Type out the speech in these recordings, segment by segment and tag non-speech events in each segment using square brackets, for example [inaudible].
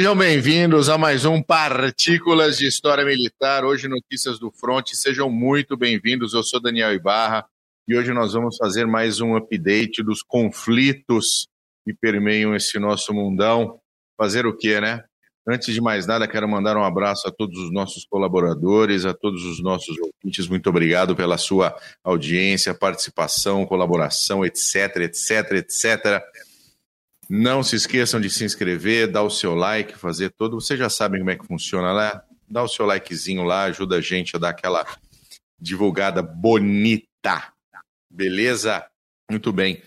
Sejam bem-vindos a mais um Partículas de História Militar. Hoje, Notícias do Fronte. Sejam muito bem-vindos. Eu sou Daniel Ibarra e hoje nós vamos fazer mais um update dos conflitos que permeiam esse nosso mundão. Fazer o quê, né? Antes de mais nada, quero mandar um abraço a todos os nossos colaboradores, a todos os nossos ouvintes. Muito obrigado pela sua audiência, participação, colaboração, etc, etc, etc. Não se esqueçam de se inscrever, dar o seu like, fazer todo. Vocês já sabem como é que funciona lá. Dá o seu likezinho lá, ajuda a gente a dar aquela divulgada bonita. Beleza? Muito bem.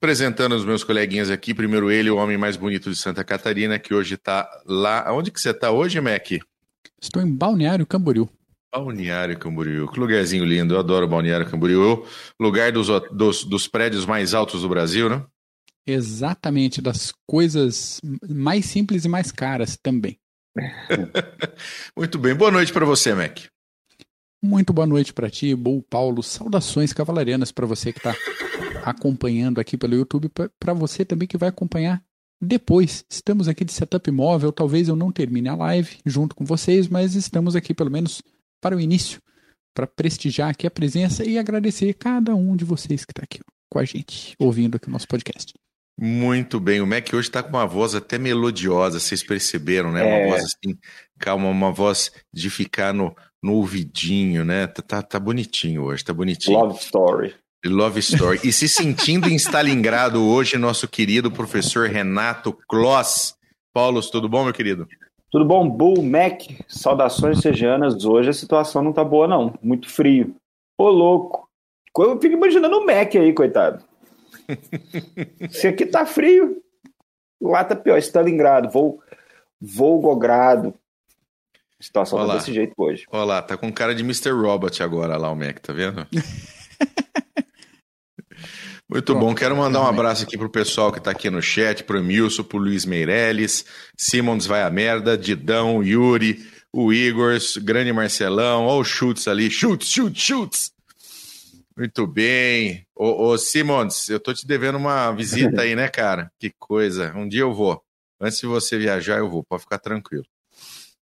Apresentando os meus coleguinhas aqui, primeiro ele, o homem mais bonito de Santa Catarina, que hoje está lá. Onde que você está hoje, Mac? Estou em Balneário Camboriú. Balneário Camboriú, que lugarzinho lindo, eu adoro Balneário Camboriú. Lugar dos, dos, dos prédios mais altos do Brasil, né? Exatamente, das coisas mais simples e mais caras também. [laughs] Muito bem, boa noite para você, Mac. Muito boa noite para ti, Bol Paulo. Saudações cavalarianas para você que está acompanhando aqui pelo YouTube, para você também que vai acompanhar depois. Estamos aqui de setup móvel, talvez eu não termine a live junto com vocês, mas estamos aqui pelo menos para o início, para prestigiar aqui a presença e agradecer cada um de vocês que está aqui com a gente, ouvindo aqui o nosso podcast. Muito bem, o Mac hoje está com uma voz até melodiosa, vocês perceberam, né? É. Uma voz assim, calma, uma voz de ficar no, no ouvidinho, né? Tá, tá, tá bonitinho hoje, tá bonitinho. Love Story. Love Story. E se [laughs] sentindo em Stalingrado hoje, nosso querido professor Renato Kloss. Paulos, tudo bom, meu querido? Tudo bom, Bull, Mac, saudações sejanas. Hoje a situação não tá boa, não. Muito frio. Ô, louco. Eu fico imaginando o Mac aí, coitado. Se aqui tá frio, lá tá pior. Stalingrado, voo, Volgogrado. A situação Olá. tá desse jeito hoje. Olha lá, tá com cara de Mr. Robot agora lá o Mac, tá vendo? [laughs] Muito Pronto, bom. Quero mandar um abraço aqui pro pessoal que tá aqui no chat, pro Emilson, pro Luiz Meirelles, Simons vai a merda, Didão, Yuri, o Igor, grande Marcelão, ó o Chutes ali, Chutes, Chutes, Chutes. Muito bem. Ô, ô Simons, eu tô te devendo uma visita aí, né, cara? Que coisa. Um dia eu vou. Antes de você viajar, eu vou. Pode ficar tranquilo.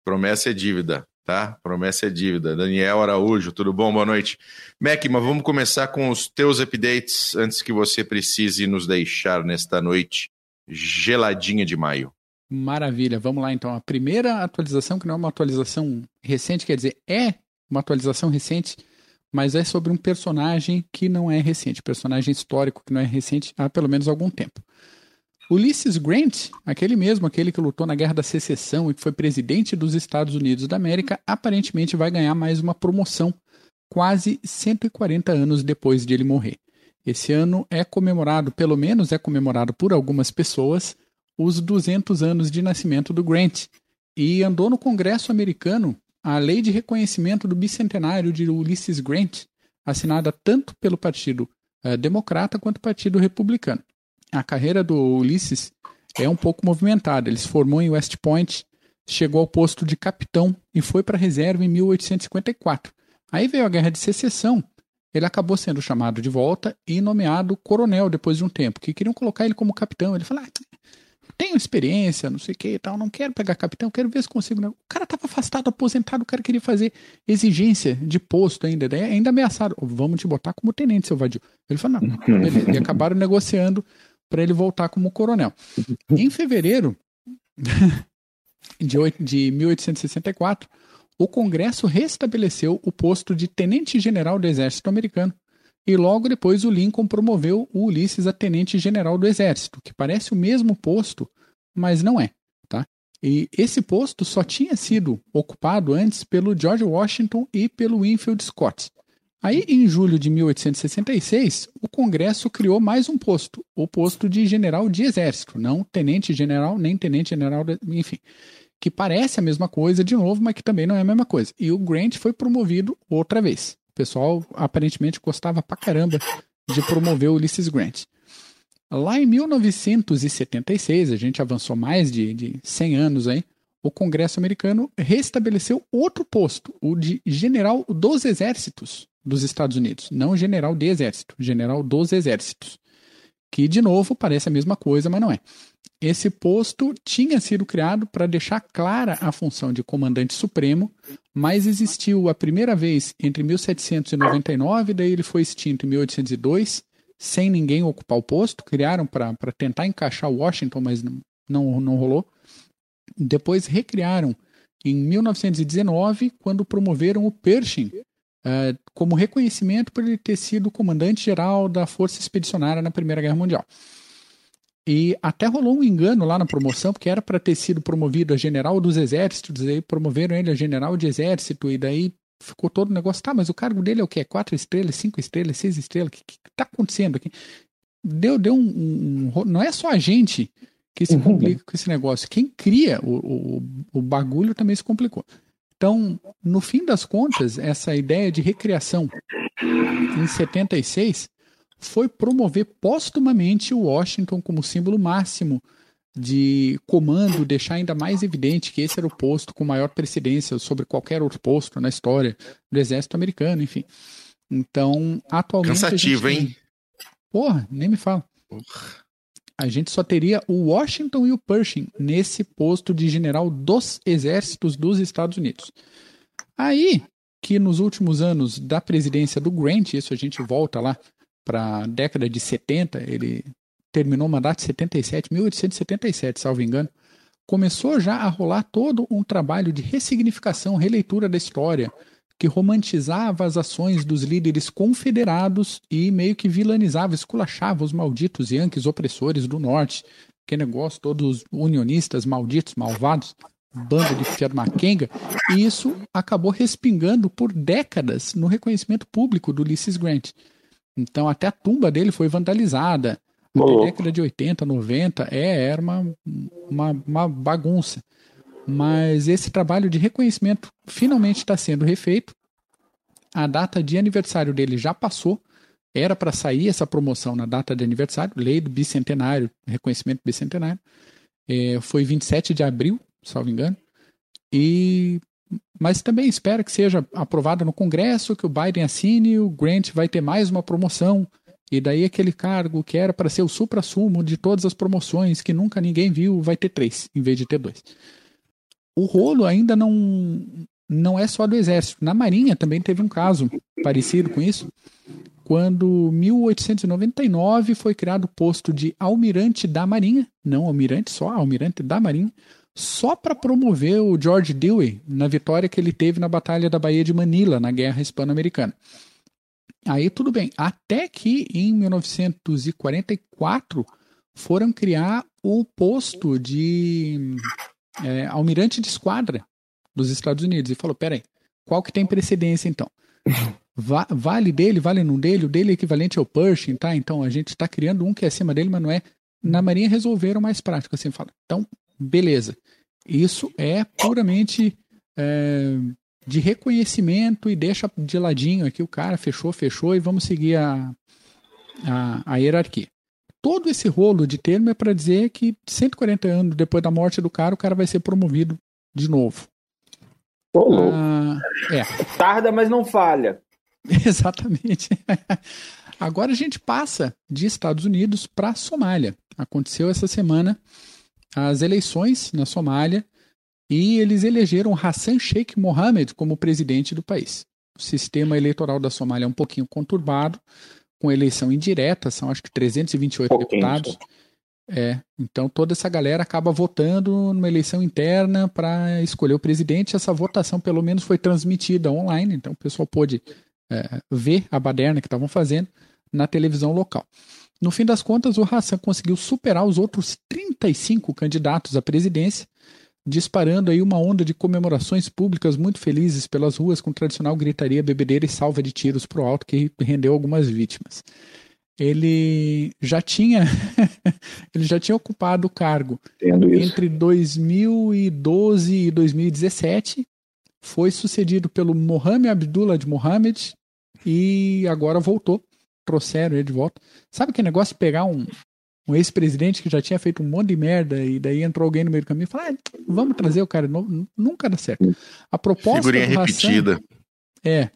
Promessa é dívida, tá? Promessa é dívida. Daniel Araújo, tudo bom? Boa noite. Mac, mas vamos começar com os teus updates antes que você precise nos deixar nesta noite geladinha de maio. Maravilha, vamos lá então. A primeira atualização, que não é uma atualização recente, quer dizer, é uma atualização recente mas é sobre um personagem que não é recente, personagem histórico que não é recente há pelo menos algum tempo. Ulysses Grant, aquele mesmo, aquele que lutou na Guerra da Secessão e que foi presidente dos Estados Unidos da América, aparentemente vai ganhar mais uma promoção quase 140 anos depois de ele morrer. Esse ano é comemorado, pelo menos é comemorado por algumas pessoas, os 200 anos de nascimento do Grant. E andou no Congresso americano a lei de reconhecimento do bicentenário de Ulysses Grant, assinada tanto pelo Partido uh, Democrata quanto Partido Republicano. A carreira do Ulysses é um pouco movimentada. Ele se formou em West Point, chegou ao posto de capitão e foi para a reserva em 1854. Aí veio a Guerra de Secessão. Ele acabou sendo chamado de volta e nomeado coronel depois de um tempo, que queriam colocar ele como capitão. Ele falou: ah, tenho experiência, não sei o que e tal, não quero pegar capitão, quero ver se consigo. Não. O cara estava afastado, aposentado, o cara queria fazer exigência de posto ainda, ainda ameaçado, vamos te botar como tenente, seu vadio. Ele falou, não, beleza. E acabaram negociando para ele voltar como coronel. Em fevereiro [laughs] de, 8, de 1864, o Congresso restabeleceu o posto de tenente-general do Exército Americano e logo depois o Lincoln promoveu o Ulisses a tenente-general do Exército, que parece o mesmo posto, mas não é. Tá? E esse posto só tinha sido ocupado antes pelo George Washington e pelo Winfield Scott. Aí, em julho de 1866, o Congresso criou mais um posto, o posto de general de exército, não tenente-general, nem tenente-general, enfim, que parece a mesma coisa de novo, mas que também não é a mesma coisa. E o Grant foi promovido outra vez. O pessoal aparentemente gostava pra caramba de promover Ulysses Grant. Lá em 1976, a gente avançou mais de, de 100 anos aí, o Congresso americano restabeleceu outro posto, o de general dos exércitos dos Estados Unidos. Não general de exército, general dos exércitos. Que, de novo, parece a mesma coisa, mas não é. Esse posto tinha sido criado para deixar clara a função de comandante supremo, mas existiu a primeira vez entre 1799, daí ele foi extinto em 1802, sem ninguém ocupar o posto. Criaram para tentar encaixar Washington, mas não, não, não rolou. Depois recriaram em 1919, quando promoveram o Pershing uh, como reconhecimento por ele ter sido comandante-geral da Força Expedicionária na Primeira Guerra Mundial. E até rolou um engano lá na promoção, porque era para ter sido promovido a general dos exércitos, e aí promoveram ele a general de exército, e daí ficou todo o negócio. Tá, mas o cargo dele é o quê? Quatro estrelas, cinco estrelas, seis estrelas? O que, está acontecendo aqui? Deu, deu um, um, um, Não é só a gente que se uhum. complica com esse negócio. Quem cria o, o, o bagulho também se complicou. Então, no fim das contas, essa ideia de recriação em 76 foi promover postumamente o Washington como símbolo máximo de comando, deixar ainda mais evidente que esse era o posto com maior precedência sobre qualquer outro posto na história do exército americano, enfim. Então, atualmente. Cansativo, tem... hein? Porra, nem me fala. A gente só teria o Washington e o Pershing nesse posto de general dos exércitos dos Estados Unidos. Aí, que nos últimos anos da presidência do Grant, isso a gente volta lá para a década de 70, ele terminou o mandato em 77, 1877, salvo engano, começou já a rolar todo um trabalho de ressignificação, releitura da história, que romantizava as ações dos líderes confederados e meio que vilanizava, esculachava os malditos yankees opressores do norte. Que negócio, todos unionistas, malditos, malvados, banda de Fiat Maquenga. E isso acabou respingando por décadas no reconhecimento público do Ulysses Grant. Então, até a tumba dele foi vandalizada. Na década de 80, 90, é, era uma, uma, uma bagunça. Mas esse trabalho de reconhecimento finalmente está sendo refeito. A data de aniversário dele já passou. Era para sair essa promoção na data de aniversário, lei do bicentenário, reconhecimento bicentenário. É, foi 27 de abril, salvo engano. E mas também espera que seja aprovada no Congresso, que o Biden assine, o Grant vai ter mais uma promoção, e daí aquele cargo que era para ser o supra-sumo de todas as promoções que nunca ninguém viu, vai ter três, em vez de ter dois. O rolo ainda não, não é só do Exército. Na Marinha também teve um caso parecido com isso, quando 1899 foi criado o posto de almirante da Marinha, não almirante só, almirante da Marinha, só para promover o George Dewey na vitória que ele teve na Batalha da Baía de Manila, na Guerra Hispano-Americana. Aí tudo bem, até que em 1944 foram criar o posto de é, almirante de esquadra dos Estados Unidos e falou, peraí, qual que tem precedência então? [laughs] Va vale dele, vale não dele, o dele é equivalente ao Pershing, tá? Então a gente está criando um que é acima dele, mas não é. Na Marinha resolveram mais prático, assim, fala. Então, beleza. Isso é puramente é, de reconhecimento e deixa de ladinho aqui o cara, fechou, fechou e vamos seguir a, a, a hierarquia. Todo esse rolo de termo é para dizer que 140 anos depois da morte do cara, o cara vai ser promovido de novo. ah, é. Tarda, mas não falha. [laughs] Exatamente. Agora a gente passa de Estados Unidos para Somália. Aconteceu essa semana as eleições na Somália e eles elegeram Hassan Sheikh Mohammed como presidente do país. O sistema eleitoral da Somália é um pouquinho conturbado, com eleição indireta, são acho que 328 um deputados. É, então toda essa galera acaba votando numa eleição interna para escolher o presidente. Essa votação, pelo menos, foi transmitida online, então o pessoal pôde é, ver a baderna que estavam fazendo na televisão local. No fim das contas, o Hassan conseguiu superar os outros 35 candidatos à presidência, disparando aí uma onda de comemorações públicas muito felizes pelas ruas com tradicional gritaria, bebedeira e salva de tiros pro alto que rendeu algumas vítimas. Ele já tinha [laughs] ele já tinha ocupado o cargo entre 2012 e 2017, foi sucedido pelo Mohamed Abdullah de Mohamed e agora voltou trouxeram ele de volta. Sabe que negócio de pegar um, um ex-presidente que já tinha feito um monte de merda e daí entrou alguém no meio do caminho e falou: ah, vamos trazer o cara novo. Nunca dá certo. A proposta Figurinha do repetida. Hassan, é.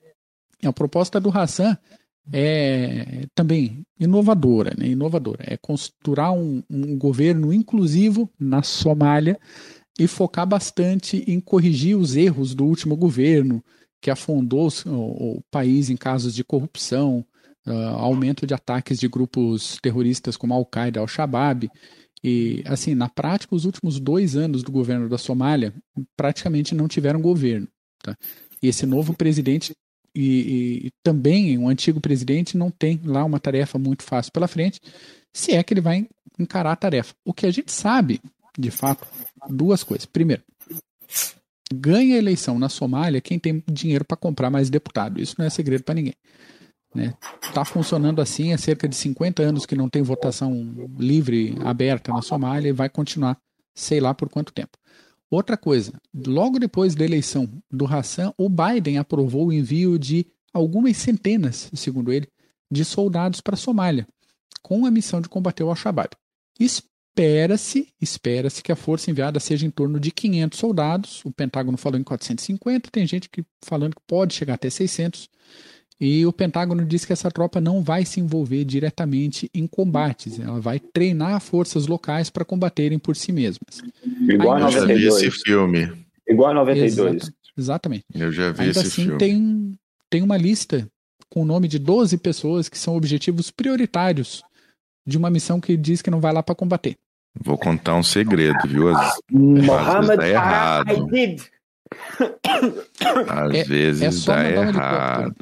A proposta do Hassan é também inovadora, né? Inovadora. É costurar um, um governo inclusivo na Somália e focar bastante em corrigir os erros do último governo, que afundou o, o país em casos de corrupção, uh, aumento de ataques de grupos terroristas como Al-Qaeda, Al-Shabaab. E, assim, na prática, os últimos dois anos do governo da Somália praticamente não tiveram governo. Tá? E esse novo presidente e, e, e, também um antigo presidente não tem lá uma tarefa muito fácil pela frente, se é que ele vai encarar a tarefa. O que a gente sabe, de fato, duas coisas. Primeiro, ganha eleição na Somália quem tem dinheiro para comprar mais deputado. Isso não é segredo para ninguém. Né? Tá funcionando assim há cerca de 50 anos que não tem votação livre, aberta na Somália e vai continuar, sei lá por quanto tempo. Outra coisa, logo depois da eleição do Hassan, o Biden aprovou o envio de algumas centenas, segundo ele, de soldados para a Somália, com a missão de combater o Al-Shabaab. Espera-se, espera-se que a força enviada seja em torno de 500 soldados. O Pentágono falou em 450, tem gente que falando que pode chegar até 600. E o Pentágono diz que essa tropa não vai se envolver diretamente em combates, ela vai treinar forças locais para combaterem por si mesmas. Igual a 92. Eu já vi esse filme. Igual a 92. Exata, exatamente. Eu já vi Ainda esse assim, filme. Tem, tem uma lista com o nome de 12 pessoas que são objetivos prioritários de uma missão que diz que não vai lá para combater. Vou contar um segredo, viu? Às, Mohammed dá errado. I did. Às É- vezes é só dá errado.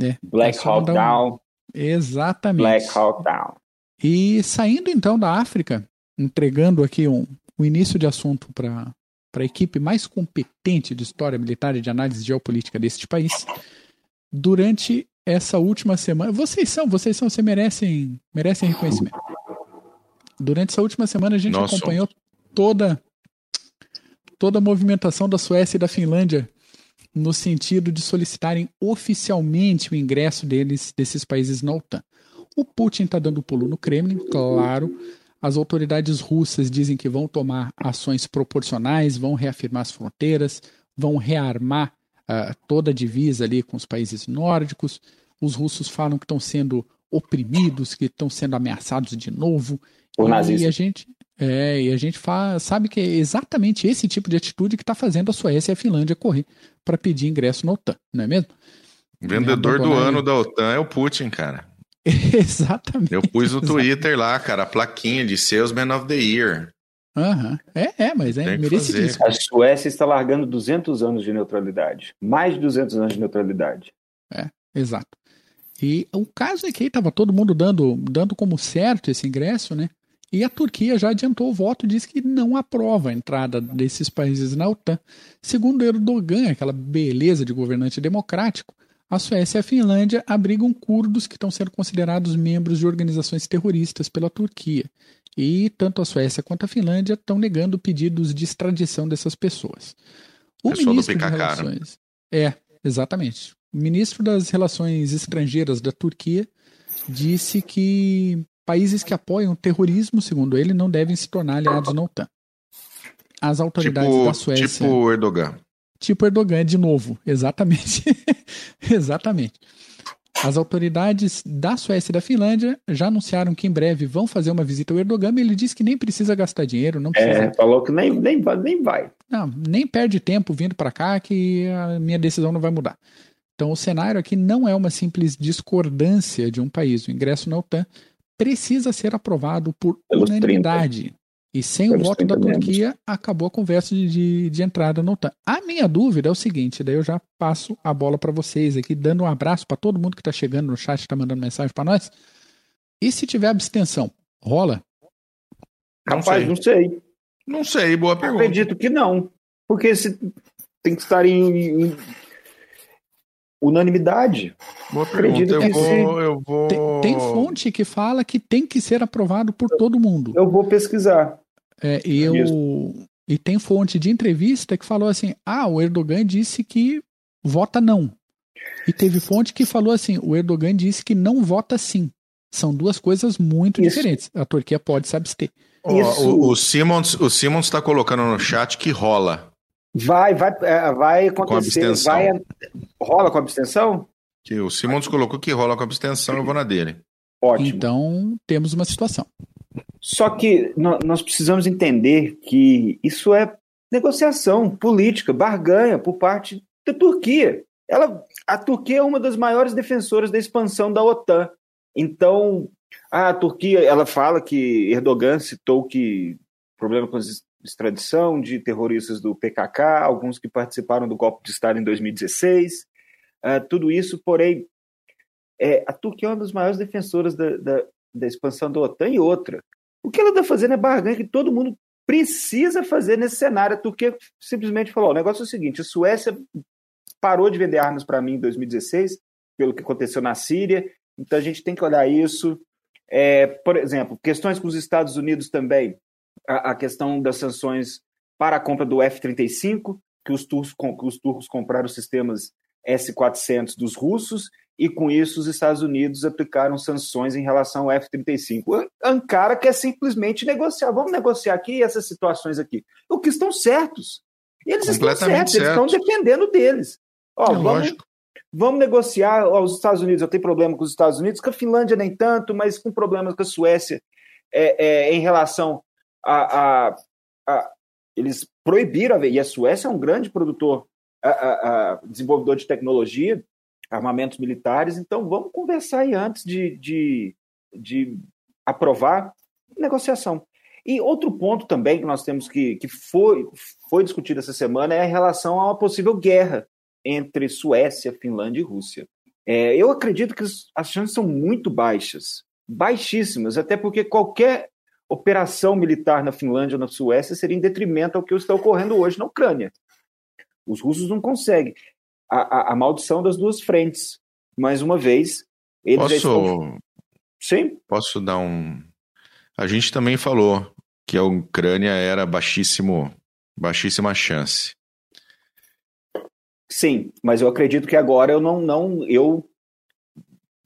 É, Black é Hawk um- Down. Exatamente. Black Hawk Down. E saindo então da África, entregando aqui um, o início de assunto para a equipe mais competente de história militar e de análise geopolítica deste país, durante essa última semana, vocês são, vocês são, vocês merecem, merecem reconhecimento. Durante essa última semana a gente Nós acompanhou toda toda a movimentação da Suécia e da Finlândia no sentido de solicitarem oficialmente o ingresso deles desses países na OTAN. O Putin está dando pulo no Kremlin, claro. As autoridades russas dizem que vão tomar ações proporcionais, vão reafirmar as fronteiras, vão rearmar uh, toda a divisa ali com os países nórdicos. Os russos falam que estão sendo oprimidos, que estão sendo ameaçados de novo. Por e a gente, é, e a gente sabe que é exatamente esse tipo de atitude que está fazendo a Suécia e a Finlândia correr para pedir ingresso na OTAN, não é mesmo? Vendedor do ano da OTAN é o Putin, cara. [laughs] exatamente. Eu pus no Twitter lá, cara, a plaquinha de Salesman of the Year. Aham. É, é, mas é Tem que merecidíssimo. A Suécia está largando 200 anos de neutralidade. Mais de 200 anos de neutralidade. Exato. E o caso é que estava todo mundo dando, dando como certo esse ingresso, né? E a Turquia já adiantou o voto e disse que não aprova a entrada desses países na OTAN. Segundo Erdogan, aquela beleza de governante democrático, a Suécia e a Finlândia abrigam curdos que estão sendo considerados membros de organizações terroristas pela Turquia. E tanto a Suécia quanto a Finlândia estão negando pedidos de extradição dessas pessoas. O do ministro de né? Relações. É, exatamente. O ministro das Relações Estrangeiras da Turquia disse que países que apoiam o terrorismo, segundo ele, não devem se tornar aliados na OTAN. As autoridades da Tipo, Suécia. tipo Erdogan. Tipo Erdogan de novo, [laughs] exatamente. exatamente. As autoridades da Suécia e da Finlândia já anunciaram que em breve vão fazer uma visita ao Erdogan, mas ele disse que nem precisa gastar dinheiro, não precisa, É, falou que nem, nem, vai- nem vai. não, nem perde tempo vindo para cá que a minha decisão não vai mudar. Então o cenário aqui não é uma simples discordância de um país. O ingresso na OTAN precisa ser aprovado por Pelos unanimidade. E sem o Pelos voto da 30 membros. Turquia, acabou a conversa de, de, de entrada na OTAN. A minha dúvida é o seguinte, daí eu já passo a bola para vocês aqui, dando um abraço para todo mundo que está chegando no chat, está mandando mensagem para nós. E se tiver abstenção, rola? Não Rapaz, sei. não sei. Não sei, boa pergunta. Acredito que não. Porque se tem que estar em, em unanimidade. Boa pergunta. Acredito Eu que vou, eu vou. Tem, tem fonte que fala que tem que ser aprovado por todo mundo. Eu vou pesquisar. É, e, eu, e tem fonte de entrevista que falou assim: ah, o Erdogan disse que vota não. E teve fonte que falou assim: o Erdogan disse que não vota sim. São duas coisas muito Isso. diferentes. A Turquia pode se abster. Isso. o, o Simons o Simons está colocando no chat que rola. Vai, vai, é, vai acontecer. abstenção. Vai, rola com abstenção? Que o Simons colocou que rola com abstenção, eu vou na dele. Ótimo. Então, temos uma situação. Só que nós precisamos entender que isso é negociação política, barganha por parte da Turquia. Ela, a Turquia é uma das maiores defensoras da expansão da OTAN. Então, a Turquia, ela fala que Erdogan citou que problema com extradição de terroristas do PKK, alguns que participaram do golpe de Estado em 2016, uh, tudo isso, porém, é, a Turquia é uma das maiores defensoras da, da, da expansão da OTAN e outra. O que ela está fazendo é barganha que todo mundo precisa fazer nesse cenário. A Turquia simplesmente falou: o negócio é o seguinte: a Suécia parou de vender armas para mim em 2016, pelo que aconteceu na Síria, então a gente tem que olhar isso. É, por exemplo, questões com os Estados Unidos também, a, a questão das sanções para a compra do F-35, que os turcos, que os turcos compraram sistemas S-400 dos russos, e com isso os Estados Unidos aplicaram sanções em relação ao F-35. Ankara quer simplesmente negociar. Vamos negociar aqui essas situações aqui. O que estão certos. Eles estão certos, eles estão defendendo deles. Ó, é vamos, vamos negociar. Ó, os Estados Unidos, eu tenho problema com os Estados Unidos, com a Finlândia nem tanto, mas com problemas com a Suécia é, é, em relação a, a, a, Eles proibiram, e a Suécia é um grande produtor, a, desenvolvedor de tecnologia, armamentos militares, então vamos conversar aí antes de, de, de aprovar negociação. E outro ponto também que nós temos que, que foi, foi discutido essa semana é em relação a uma possível guerra entre Suécia, Finlândia e Rússia. É, eu acredito que as chances são muito baixas, baixíssimas, até porque qualquer operação militar na Finlândia ou na Suécia seria em detrimento ao que está ocorrendo hoje na Ucrânia. Os russos não conseguem. A, a, a maldição das duas frentes. Mais uma vez, eles Posso... estão... Sim? Posso dar um. A gente também falou que a Ucrânia era baixíssimo, baixíssima chance. Sim, mas eu acredito que agora eu não, não, eu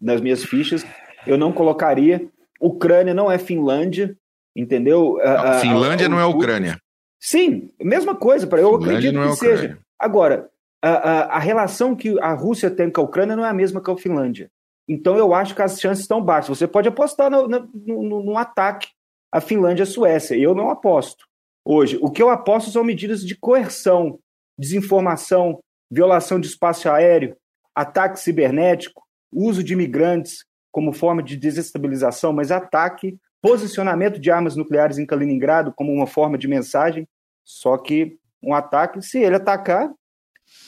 nas minhas fichas eu não colocaria. Ucrânia não é Finlândia, entendeu? A, Finlândia a, a, não é Ucrânia. Sim, mesma coisa. para eu Finlândia acredito é que é seja. Agora, a, relação que a Rússia tem com a Ucrânia não é a mesma que a Finlândia. Então eu acho que as chances estão baixas. Você pode apostar no, no, no, no ataque à Finlândia-Suécia. Eu não aposto. Hoje, o que eu aposto são medidas de coerção, desinformação, violação de espaço aéreo, ataque cibernético, uso de imigrantes como forma de desestabilização, mas ataque, posicionamento de armas nucleares em Kaliningrado como uma forma de mensagem. Só que um ataque, se ele atacar,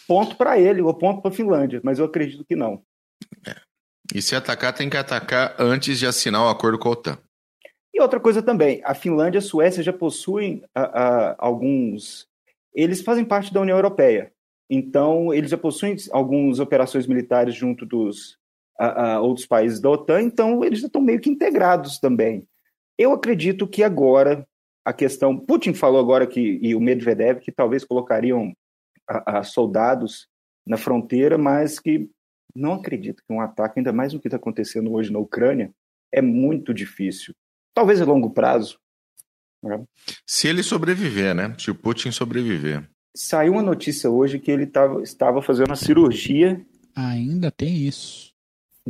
ponto para ele ou ponto para a Finlândia, mas eu acredito que não. É. E se atacar, tem que atacar antes de assinar o acordo com a OTAN. E outra coisa também, a Finlândia e a Suécia já possuem a, a, alguns. Eles fazem parte da União Europeia. Então, eles já possuem algumas operações militares junto dos a, a outros países da OTAN, então eles já estão meio que integrados também. Eu acredito que agora a questão. Putin falou agora que, e o Medvedev, que talvez colocariam a, a soldados na fronteira, mas que não acredito que um ataque, ainda mais o que está acontecendo hoje na Ucrânia, é muito difícil. Talvez a longo prazo. Né? Se ele sobreviver, né? Se o Putin sobreviver. Saiu uma notícia hoje que ele tava, estava fazendo uma cirurgia. Ainda tem isso.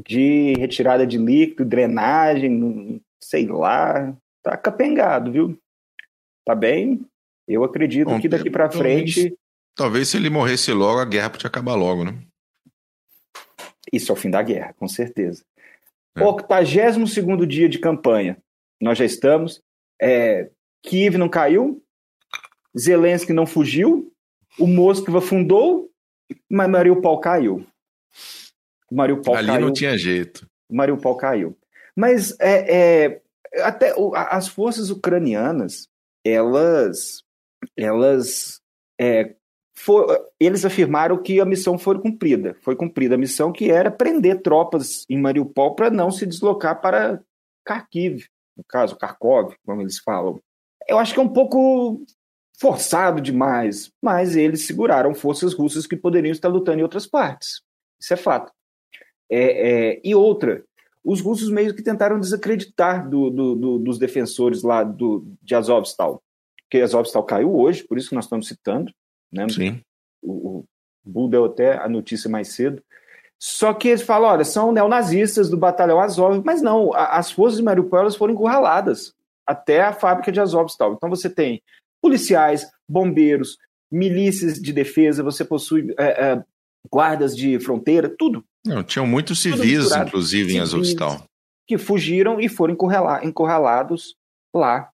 De retirada de líquido, drenagem, sei lá. Tá capengado, viu? Tá bem. Eu acredito Bom, que daqui para frente. Talvez se ele morresse logo, a guerra podia acabar logo, né? Isso é o fim da guerra, com certeza. É. 82 dia de campanha. Nós já estamos. É, Kiev não caiu, Zelensky não fugiu, o Moskva fundou, mas Mariupol caiu. Mariupol Ali caiu. não tinha jeito. Mariupol caiu. Mas é, é, até as forças ucranianas, elas, elas é, for, eles afirmaram que a missão foi cumprida. Foi cumprida a missão que era prender tropas em Mariupol para não se deslocar para Kharkiv, no caso, Kharkov, como eles falam. Eu acho que é um pouco forçado demais, mas eles seguraram forças russas que poderiam estar lutando em outras partes. Isso é fato. É, é, e outra, os russos meio que tentaram desacreditar do, do, do, dos defensores lá do, de Azovstal, que Azovstal caiu hoje, por isso que nós estamos citando, né? Sim. O, o Bull deu até a notícia mais cedo. Só que eles falam, olha, são neonazistas do batalhão Azov, mas não, as forças de Mariupol elas foram encurraladas até a fábrica de Azovstal. Então você tem policiais, bombeiros, milícias de defesa, você possui é, é, guardas de fronteira, tudo. Não, tinham muitos civis, inclusive, em Azovstal. Que fugiram e foram encurralados lá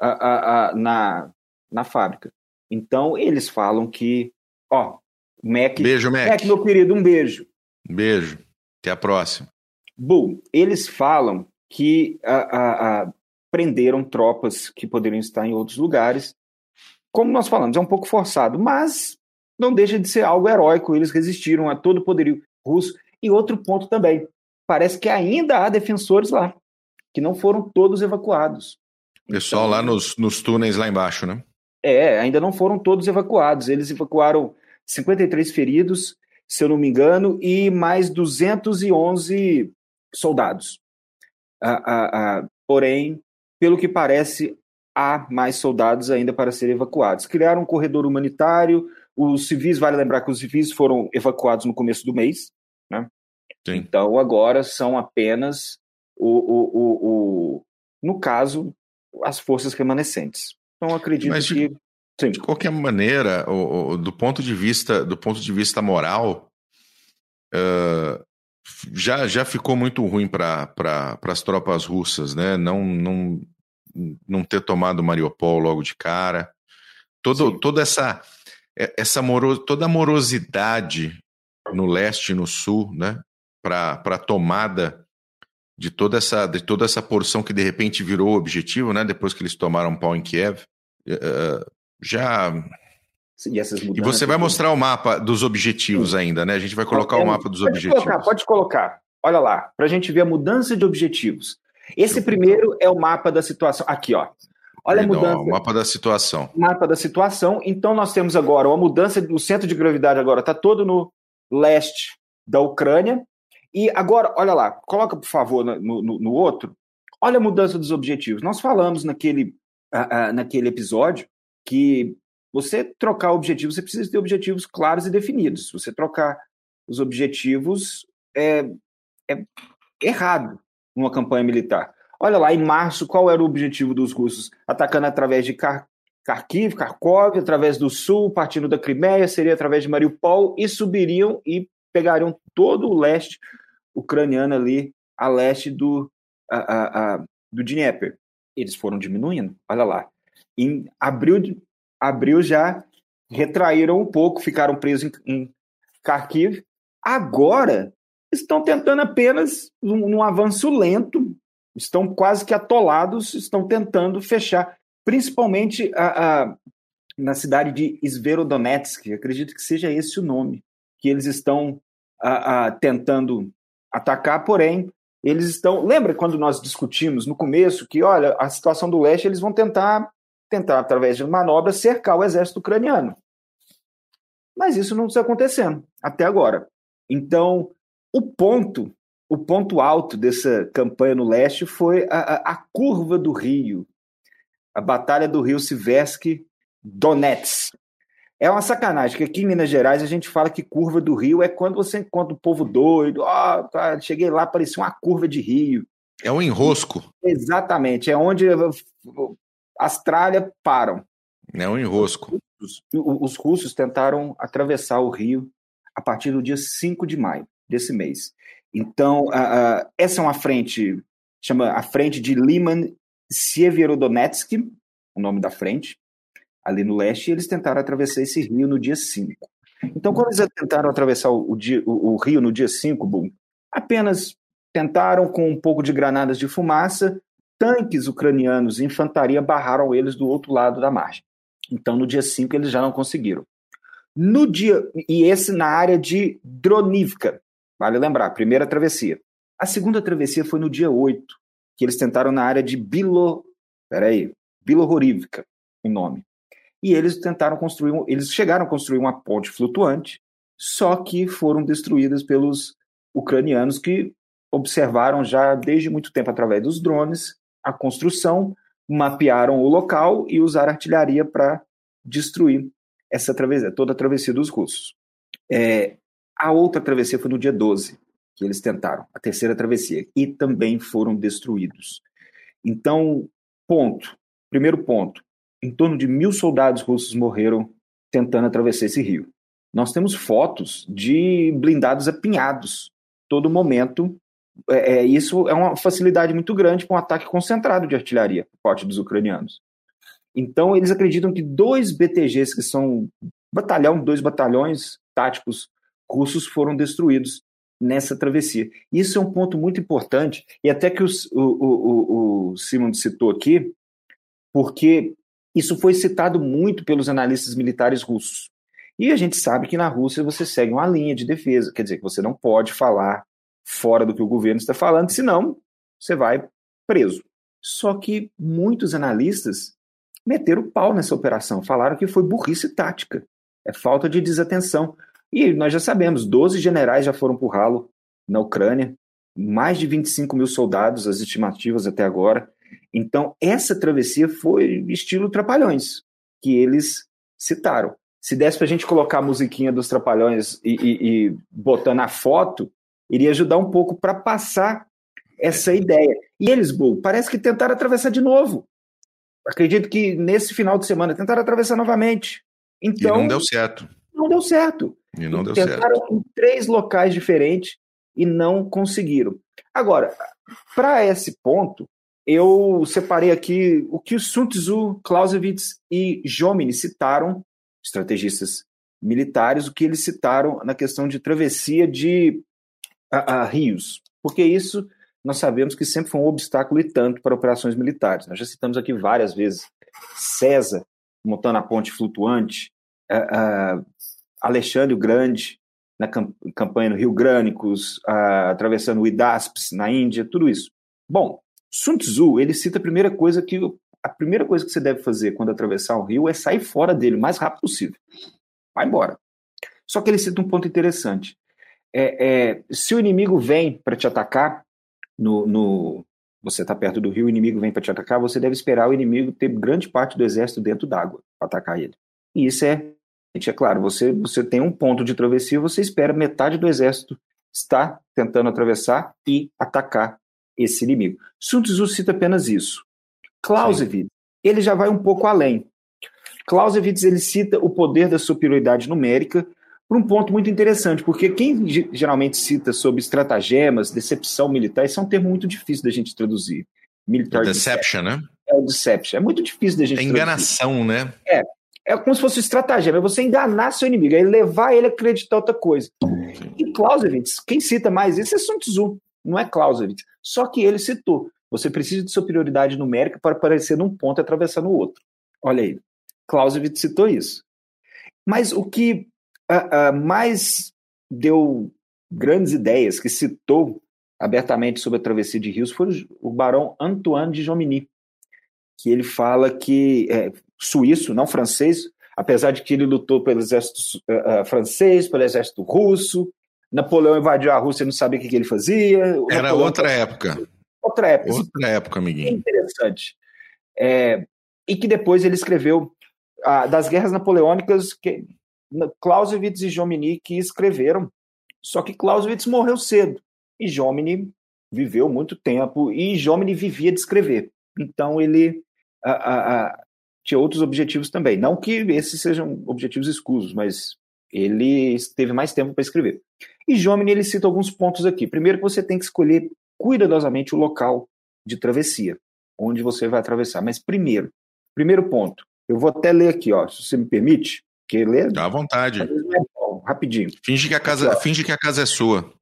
a, a, a, na, na fábrica. Então, eles falam que, ó, Mac. Beijo, Mac. Mac, meu querido, um beijo. Beijo. Até a próxima. Bom, eles falam que prenderam tropas que poderiam estar em outros lugares. Como nós falamos, é um pouco forçado, mas não deixa de ser algo heróico. Eles resistiram a todo o poderio russo. E outro ponto também: parece que ainda há defensores lá, que não foram todos evacuados. Pessoal então, lá nos, nos túneis lá embaixo, né? É, ainda não foram todos evacuados. Eles evacuaram 53 feridos, se eu não me engano, e mais 211 soldados. Ah, ah, ah, porém, pelo que parece, há mais soldados ainda para serem evacuados. Criaram um corredor humanitário, os civis, vale lembrar que os civis foram evacuados no começo do mês, né? Sim. Então agora são apenas o, o, o, o, no caso, as forças remanescentes. Então acredito Mas de, que sim. de qualquer maneira, o, do ponto de vista do ponto de vista moral, uh, já, já ficou muito ruim para pra, as tropas russas, né? Não, não, não ter tomado Mariupol logo de cara. Todo, toda essa, essa moro, toda a morosidade no leste e no sul, né? Para a tomada de toda essa de toda essa porção que de repente virou objetivo, né? Depois que eles tomaram pau em Kiev, uh, já e, e, você vai mostrar o mapa dos objetivos Sim. ainda, né? A gente vai colocar o mapa dos pode objetivos. Colocar, pode colocar. Olha lá, para a gente ver a mudança de objetivos. Esse primeiro é o mapa da situação. Aqui, ó. Olha Perdão, a mudança. O mapa da situação. Mapa da situação. Então nós temos agora uma mudança. O centro de gravidade agora está todo no leste da Ucrânia. E agora, olha lá, coloca por favor no, no, no outro. Olha a mudança dos objetivos. Nós falamos naquele, uh, uh, naquele episódio que você trocar objetivos, você precisa ter objetivos claros e definidos. Se você trocar os objetivos, é, é errado numa campanha militar. Olha lá, em março, qual era o objetivo dos russos? Atacando através de Kar Kharkiv, Kharkov, através do sul, partindo da Crimeia, seria através de Mariupol, e subiriam e pegariam todo o leste ucraniano ali, a leste do, a, a, a, do Dnieper. Eles foram diminuindo, olha lá. Em abril, abril já retraíram um pouco, ficaram presos em, em Kharkiv. Agora estão tentando apenas num, num avanço lento, estão quase que atolados, estão tentando fechar, principalmente a, a, na cidade de Sverodonetsk, acredito que seja esse o nome, que eles estão a, tentando atacar, porém, eles estão. Lembra quando nós discutimos no começo que, olha, a situação do leste, eles vão tentar, tentar através de manobras, cercar o exército ucraniano. Mas isso não está acontecendo até agora. Então, o ponto, o ponto alto dessa campanha no leste foi a, a, a curva do rio, a batalha do rio Siversky Donetsk. É uma sacanagem, que aqui em Minas Gerais a gente fala que curva do rio é quando você encontra o povo doido, ó, oh, cheguei lá, parecia uma curva de rio. É um enrosco. Exatamente, é onde as tralhas param. É um enrosco. Os, os russos tentaram atravessar o rio a partir do dia 5 de maio desse mês. Então, essa é uma frente, chama a frente de Liman Sieverodonetsk, o nome da frente, ali no leste, e eles tentaram atravessar esse rio no dia 5. Então, quando eles tentaram atravessar o, o, o rio no dia 5, boom, apenas tentaram com um pouco de granadas de fumaça, tanques ucranianos e infantaria barraram eles do outro lado da margem. Então, no dia 5, eles já não conseguiram. No dia, e esse na área de Dronivka, Vale lembrar, primeira travessia. A segunda travessia foi no dia 8, que eles tentaram na área de Bilo. Peraí, Bilohorivka, o nome. E eles tentaram construir, eles chegaram a construir uma ponte flutuante, só que foram destruídas pelos ucranianos que observaram já desde muito tempo através dos drones a construção, mapearam o local e usaram artilharia para destruir essa travessia, toda a travessia dos russos. É, A outra travessia foi no dia 12, que eles tentaram, a terceira travessia, e também foram destruídos. Então, ponto. Primeiro ponto: em torno de mil soldados russos morreram tentando atravessar esse rio. Nós temos fotos de blindados apinhados todo momento. É, é, isso é uma facilidade muito grande para um ataque concentrado de artilharia por parte dos ucranianos. Então, eles acreditam que dois BTGs, que são batalhão, dois batalhões táticos russos, foram destruídos nessa travessia. Isso é um ponto muito importante, e até que o, o, o, o Simon citou aqui, porque isso foi citado muito pelos analistas militares russos. E a gente sabe que na Rússia você segue uma linha de defesa, quer dizer, que você não pode falar fora do que o governo está falando, senão você vai preso. Só que muitos analistas meteram o pau nessa operação, falaram que foi burrice tática, é falta de desatenção. E nós já sabemos, 12 generais já foram para o ralo na Ucrânia, mais de 25 mil soldados, as estimativas até agora. Então, essa travessia foi estilo Trapalhões, que eles citaram. Se desse para a gente colocar a musiquinha dos Trapalhões e, e, e botar na foto, iria ajudar um pouco para passar essa ideia. E eles, Bull, parece que tentaram atravessar de novo. Acredito que nesse final de semana tentaram atravessar novamente. Então, e não deu certo. Não deu certo. E não deu tentaram certo. em três locais diferentes e não conseguiram. Agora, para esse ponto, eu separei aqui o que Sun Tzu, Clausewitz e Jomini citaram, estrategistas militares, o que eles citaram na questão de travessia de a, a rios, porque isso nós sabemos que sempre foi um obstáculo e tanto para operações militares. Nós já citamos aqui várias vezes César montando a ponte flutuante, Alexandre o Grande na campanha no Rio Grânicos, atravessando o Idaspes na Índia, tudo isso. Bom, Sun Tzu, ele cita a primeira coisa que a primeira coisa que você deve fazer quando atravessar um rio é sair fora dele o mais rápido possível. Vai embora. Só que ele cita um ponto interessante. É, é, se o inimigo vem para te atacar, no, no você está perto do rio, o inimigo vem para te atacar, você deve esperar o inimigo ter grande parte do exército dentro d'água para atacar ele. E isso é, é claro, você, você tem um ponto de travessia, você espera metade do exército estar tentando atravessar e atacar esse inimigo. Sun Tzu cita apenas isso. Clausewitz, ele já vai um pouco além. Clausewitz ele cita o poder da superioridade numérica por um ponto muito interessante, porque quem geralmente cita sobre estratagemas, decepção militar, isso é um termo muito difícil da gente traduzir. Militar deception, deception, né? É o deception. É muito difícil da gente é enganação, traduzir. né? É. É como se fosse estratagema, é você enganar seu inimigo, é levar ele a acreditar outra coisa. E Clausewitz, quem cita mais isso é Sun Tzu, não é Clausewitz. Só que ele citou, você precisa de superioridade numérica para aparecer num ponto e atravessar no outro. Olha aí, Clausewitz citou isso. Mas o que uh, uh, mais deu grandes ideias, que citou abertamente sobre a travessia de rios, foi o barão Antoine de Jomini, que ele fala que é suíço, não francês, apesar de que ele lutou pelo exército uh, francês, pelo exército russo, Napoleão invadiu a Rússia e não sabia o que, que ele fazia. Era Napoleão... outra época. Outra época. Outra época, amiguinho. É interessante. É, e que depois ele escreveu ah, das guerras napoleônicas, que Clausewitz e Jomini que escreveram. Só que Clausewitz morreu cedo e Jomini viveu muito tempo e Jomini vivia de escrever. Então ele ah, tinha outros objetivos também. Não que esses sejam objetivos escusos, mas ele teve mais tempo para escrever. E Jomini ele cita alguns pontos aqui. Primeiro que você tem que escolher cuidadosamente o local de travessia, onde você vai atravessar. Mas primeiro, primeiro ponto, eu vou até ler aqui, ó, se você me permite, que ler. Dá à vontade. É rapidinho. Finge que a casa, finge que a casa é sua.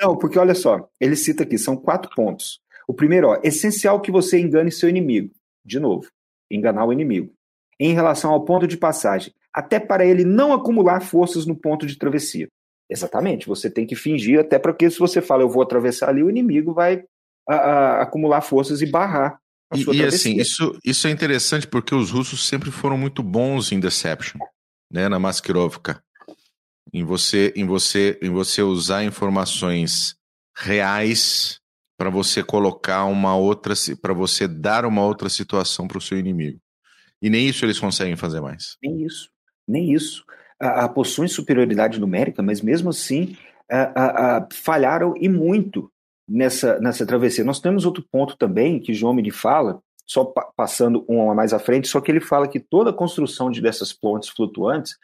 Não, porque olha só, ele cita aqui, são quatro pontos. O primeiro, ó, essencial que você engane seu inimigo. De novo, enganar o inimigo. Em relação ao ponto de passagem, até para ele não acumular forças no ponto de travessia. Exatamente, você tem que fingir, até porque se você fala eu vou atravessar ali, o inimigo vai a, a, acumular forças e barrar a e, sua e travessia. assim, isso, isso é interessante porque os russos sempre foram muito bons em Deception, né, na Maskirovka. Em você, em você, em você usar informações reais para você colocar uma outra, para você dar uma outra situação para o seu inimigo. E nem isso eles conseguem fazer mais. Nem isso, nem isso. a, possuem superioridade numérica, mas mesmo assim a, a, falharam e muito nessa, nessa travessia. Nós temos outro ponto também que me fala, só pa passando um mais à frente, só que ele fala que toda a construção de dessas pontes flutuantes,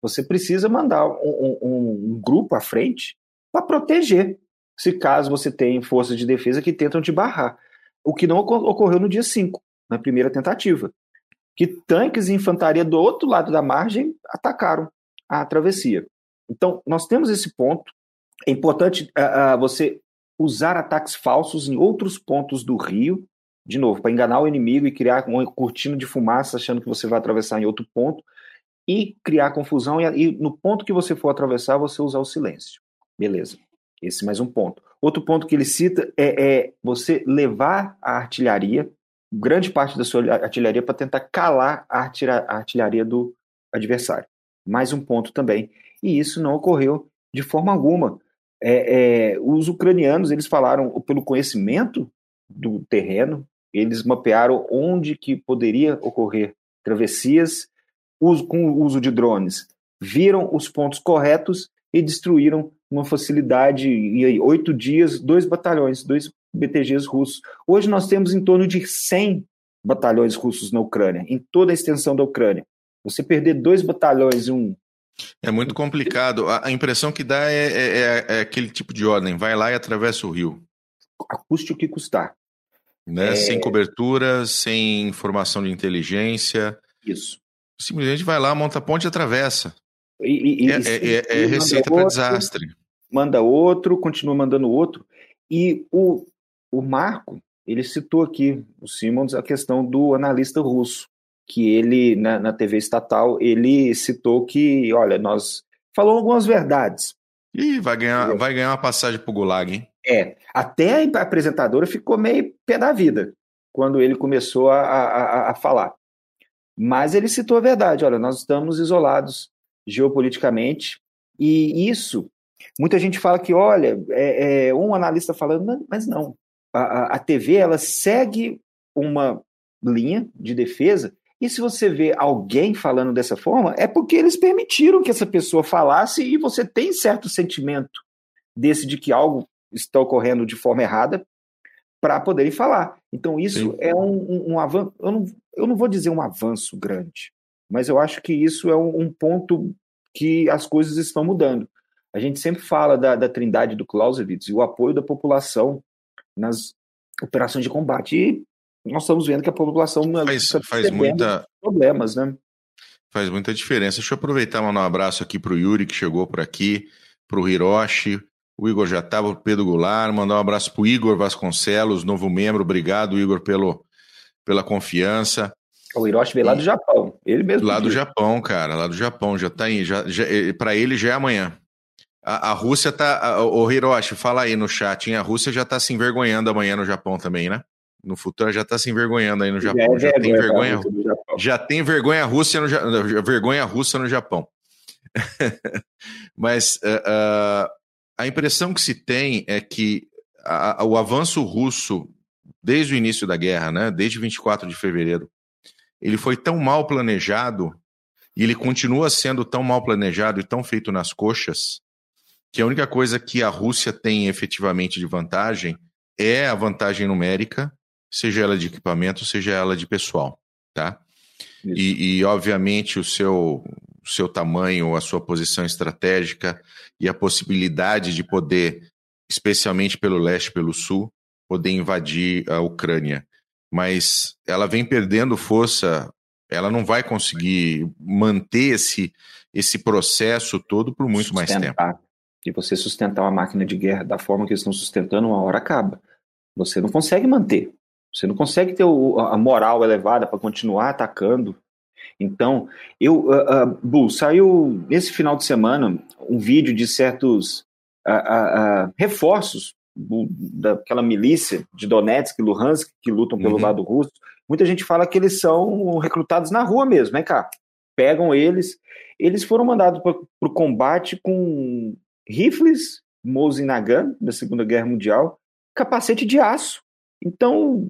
você precisa mandar um, um, um grupo à frente para proteger, se caso você tem forças de defesa que tentam te barrar. O que não ocorreu no dia 5, na primeira tentativa. Que tanques e infantaria do outro lado da margem atacaram a travessia. Então, nós temos esse ponto. É importante uh, uh, você usar ataques falsos em outros pontos do rio, de novo, para enganar o inimigo e criar uma cortina de fumaça achando que você vai atravessar em outro ponto e criar confusão. E, e no ponto que você for atravessar, você usar o silêncio. Beleza. Esse é mais um ponto. Outro ponto que ele cita é, é você levar a artilharia, grande parte da sua artilharia, para tentar calar a artilharia do adversário. Mais um ponto também. E isso não ocorreu de forma alguma. É, é, os ucranianos eles falaram pelo conhecimento do terreno, eles mapearam onde que poderia ocorrer travessias uso, com o uso de drones, viram os pontos corretos e destruíram uma facilidade em oito dias dois batalhões, dois BTGs russos. Hoje nós temos em torno de 100 batalhões russos na Ucrânia, em toda a extensão da Ucrânia. Você perder dois batalhões em um é muito complicado. A, impressão que dá é, é, é, é, aquele tipo de ordem: vai lá e atravessa o rio. Custe o que custar. Né? É... Sem cobertura, sem informação de inteligência. Isso. Simplesmente vai lá, monta a ponte e atravessa. E, e, é, é, é receita para desastre. Manda outro, continua mandando outro. E o, o Marco, ele citou aqui, o Simons, a questão do analista russo que ele, na, na TV estatal, ele citou que, olha, nós falou algumas verdades. Ih, vai ganhar, vai ganhar uma passagem pro Gulag, hein? É, até a apresentadora ficou meio pé da vida quando ele começou a, a, a falar. Mas ele citou a verdade, olha, nós estamos isolados geopoliticamente, e isso, muita gente fala que, olha, é, é um analista falando, mas não, a, a TV, ela segue uma linha de defesa e se você vê alguém falando dessa forma, é porque eles permitiram que essa pessoa falasse e você tem certo sentimento desse de que algo está ocorrendo de forma errada para poderem falar. Então, isso Sim. é um, um, um avanço. Eu não, eu não vou dizer um avanço grande, mas eu acho que isso é um, um ponto que as coisas estão mudando. A gente sempre fala da, da trindade do Clausewitz e o apoio da população nas operações de combate. E nós estamos vendo que a população faz, faz muita problemas, né? Faz muita diferença. Deixa eu aproveitar e mandar um abraço aqui para o Yuri, que chegou por aqui, para o Hiroshi, o Igor já estava, o Pedro Goulart, mandar um abraço para o Igor Vasconcelos, novo membro. Obrigado, Igor, pelo, pela confiança. O Hiroshi veio lá do Japão, ele mesmo. Lá do Japão, cara, lá do Japão, já está aí. Já, já, eh, para ele já é amanhã. A, a Rússia tá. O Hiroshi, fala aí no chat, hein? A Rússia já está se envergonhando amanhã no Japão também, né? no futuro já está se envergonhando aí no Japão. É, já, tem vergonha, já tem vergonha russa no, vergonha russa no Japão. [laughs] Mas uh, uh, a impressão que se tem é que a, a, o avanço russo, desde o início da guerra, né, desde 24 de fevereiro, ele foi tão mal planejado e ele continua sendo tão mal planejado e tão feito nas coxas que a única coisa que a Rússia tem efetivamente de vantagem é a vantagem numérica seja ela de equipamento, seja ela de pessoal, tá? E, e, obviamente o seu, o seu tamanho, a sua posição estratégica e a possibilidade de poder, especialmente pelo leste, pelo sul, poder invadir a Ucrânia. Mas ela vem perdendo força, ela não vai conseguir manter esse, esse processo todo por muito sustentar. mais tempo. E você sustentar uma máquina de guerra da forma que eles estão sustentando, uma hora acaba. Você não consegue manter. Você não consegue ter o, a moral elevada para continuar atacando. Então, eu, uh, uh, Bu, saiu nesse final de semana um vídeo de certos uh, reforços daquela milícia de Donetsk e Luhansk que lutam pelo uhum. lado russo. Muita gente fala que eles são recrutados na rua mesmo, vem cá. Pegam eles. Eles foram mandados para o combate com rifles Mosin Nagant, da Segunda Guerra Mundial, capacete de aço. Então,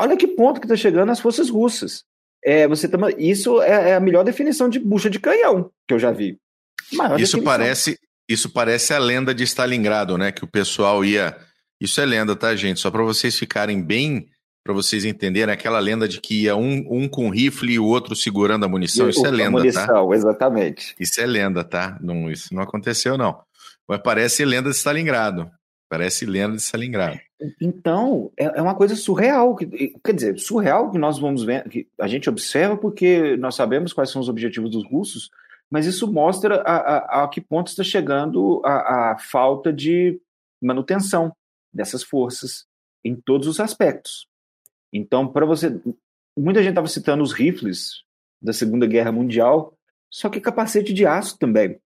olha que ponto que está chegando as forças russas. É, você tá, isso é, é, a melhor definição de bucha de canhão que eu já vi. Maior isso parece, isso parece a lenda de Stalingrado, né? Que o pessoal ia. Isso é lenda, tá, gente? Só para vocês ficarem bem para vocês entenderem aquela lenda de que ia um, um com rifle e o outro segurando a munição. Isso é lenda, munição, tá? exatamente. Isso é lenda, tá? Não, isso não aconteceu, não. Mas parece lenda de Stalingrado. Parece lenda de Stalingrado. Então, é, é uma coisa surreal. Quer dizer, surreal que nós vamos ver, que a gente observa porque nós sabemos quais são os objetivos dos russos, mas isso mostra a, a, a que ponto está chegando a, a falta de manutenção dessas forças em todos os aspectos. Então, para você. Muita gente estava citando os rifles da Segunda Guerra Mundial, só que capacete de aço também.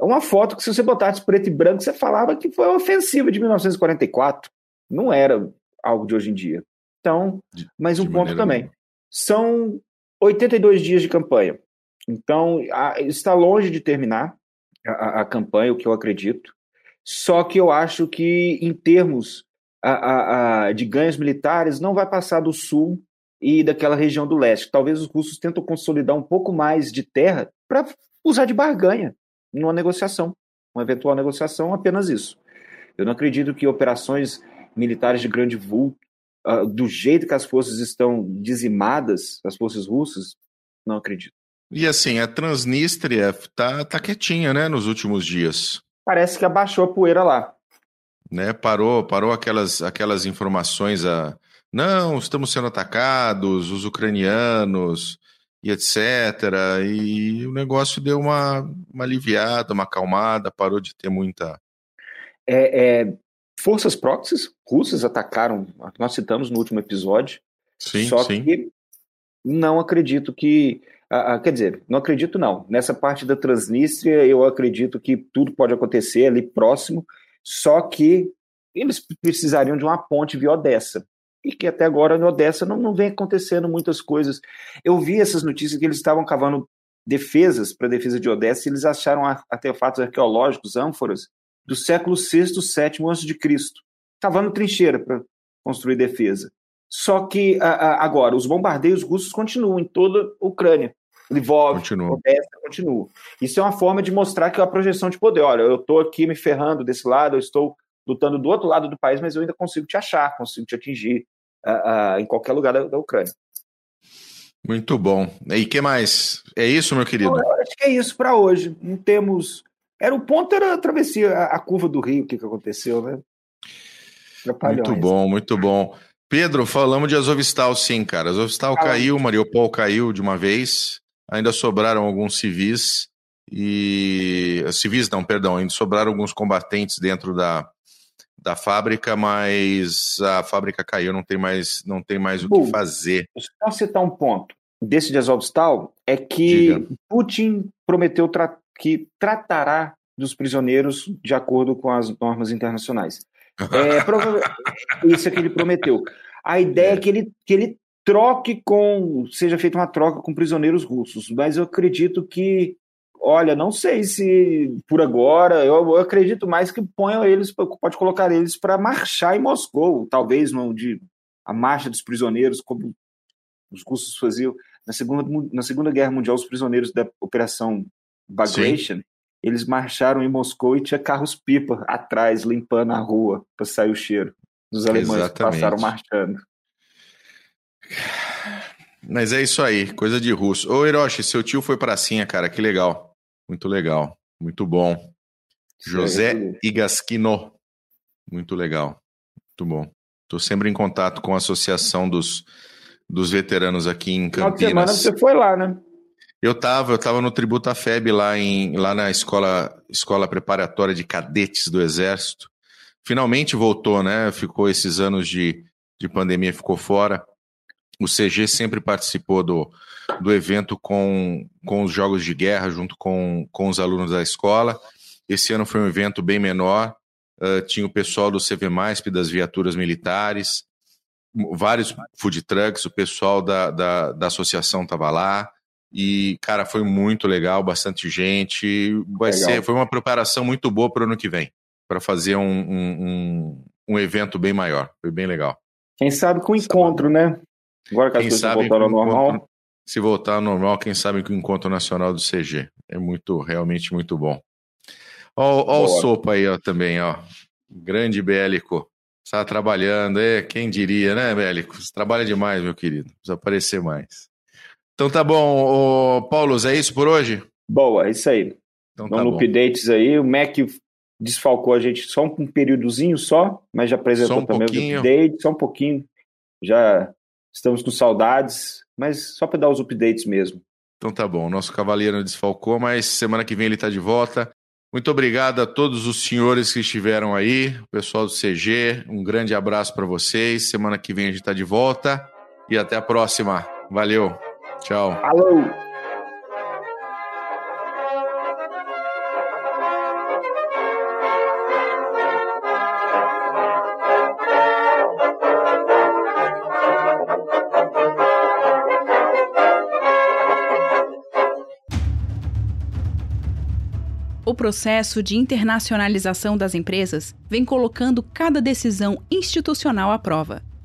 É uma foto que, se você botasse preto e branco, você falava que foi uma ofensiva de 1944. Não era algo de hoje em dia. Então, mais um ponto também. São 82 dias de campanha. Então, a, está longe de terminar a, a, campanha, o que eu acredito. Só que eu acho que, em termos a, a, a, de ganhos militares não vai passar do sul e daquela região do leste. Talvez os russos tentam consolidar um pouco mais de terra para usar de barganha numa negociação, uma eventual negociação, apenas isso. Eu não acredito que operações militares de grande vulto, uh, do jeito que as forças estão dizimadas, as forças russas, não acredito. E assim, a Transnistria tá, tá quietinha, né, nos últimos dias. Parece que abaixou a poeira lá né? Parou, parou aquelas, aquelas informações a não, estamos sendo atacados, os ucranianos e etc. E o negócio deu uma, uma aliviada, uma acalmada, parou de ter muita. É, é, forças proxies russas atacaram, nós citamos no último episódio. Sim, só sim. que não acredito que. Ah, quer dizer, não acredito não. Nessa parte da Transnistria, eu acredito que tudo pode acontecer ali próximo só que eles precisariam de uma ponte via Odessa. E que até agora em Odessa não, não vem acontecendo muitas coisas. Eu vi essas notícias que eles estavam cavando defesas para defesa de Odessa e eles acharam artefatos arqueológicos, ânforas, do século VI, VII a.C., cavando trincheira para construir defesa. Só que agora, os bombardeios russos continuam em toda a Ucrânia. Lvov, continua. Odessa, continua. Isso é uma forma de mostrar que é a projeção de poder. Olha, eu estou aqui me ferrando desse lado, eu estou lutando do outro lado do país, mas eu ainda consigo te achar, consigo te atingir uh, uh, em qualquer lugar da, da, Ucrânia. Muito bom. E que mais? É isso, meu querido? Eu acho que é isso para hoje. Não temos. Era o ponto era a travessia, a, a curva do Rio, o que, que aconteceu, né? Muito bom, muito bom. Pedro, falamos de Azovstal, sim, cara. Azovstal ah, caiu, Mariupol caiu de uma vez ainda sobraram alguns civis e civis não, perdão, ainda sobraram alguns combatentes dentro da, da fábrica, mas a fábrica caiu, não tem mais, não tem mais o que fazer. Só citar um ponto desse de Azovstal é que Diga. Putin prometeu tra que tratará dos prisioneiros de acordo com as normas internacionais. É, [laughs] Isso é que ele prometeu. A ideia é, é. que, ele, que ele troque com, seja feita uma troca com prisioneiros russos, mas eu acredito que, olha, não sei se por agora, eu, eu acredito mais que ponham eles, pode colocar eles para marchar em Moscou, talvez no, de, a marcha dos prisioneiros, como os russos faziam na segunda, na segunda Guerra Mundial, os prisioneiros da Operação Bagration, eles marcharam em Moscou e tinha carros-pipa atrás, limpando a rua para sair o cheiro dos alemães Exatamente. que passaram marchando. Mas é isso aí, coisa de russo. Ô, Hiroshi, seu tio foi pracinha, cara, que legal. Muito legal, muito bom. José Igaskino, muito legal, muito bom. Estou sempre em contato com a associação dos, dos veteranos aqui em Campinas. Na semana você foi lá, né? Eu estava, eu estava no Tributa FEB lá, em, lá na escola, escola preparatória de cadetes do Exército. Finalmente voltou, né? Ficou esses anos de, de pandemia, ficou fora. O CG sempre participou do, do evento com, com os jogos de guerra, junto com, com os alunos da escola. Esse ano foi um evento bem menor. Uh, tinha o pessoal do CV das viaturas militares, vários food trucks, o pessoal da, da, da associação estava lá. E, cara, foi muito legal, bastante gente. Vai legal. ser, foi uma preparação muito boa para o ano que vem, para fazer um, um, um, um evento bem maior. Foi bem legal. Quem sabe com o encontro, né? Agora que as quem coisas voltaram ao normal. Se voltar ao normal, quem sabe que o encontro nacional do CG. é muito, realmente muito bom. Ó o Sopa aí ó, também, ó. Grande Bélico. Está trabalhando, é, quem diria, né, Bélico? Você trabalha demais, meu querido. Precisa aparecer mais. Então tá bom, Paulo, é isso por hoje? Boa, é isso aí. Então, tá no updates aí, o Mac desfalcou a gente só um períodozinho só, mas já apresentou um também pouquinho. os updates, só um pouquinho. Já estamos com saudades, mas só para dar os updates mesmo. Então tá bom, nosso cavaleiro desfalcou, mas semana que vem ele está de volta. Muito obrigado a todos os senhores que estiveram aí, o pessoal do CG, um grande abraço para vocês. Semana que vem a gente está de volta e até a próxima. Valeu, tchau. Falou! processo de internacionalização das empresas vem colocando cada decisão institucional à prova.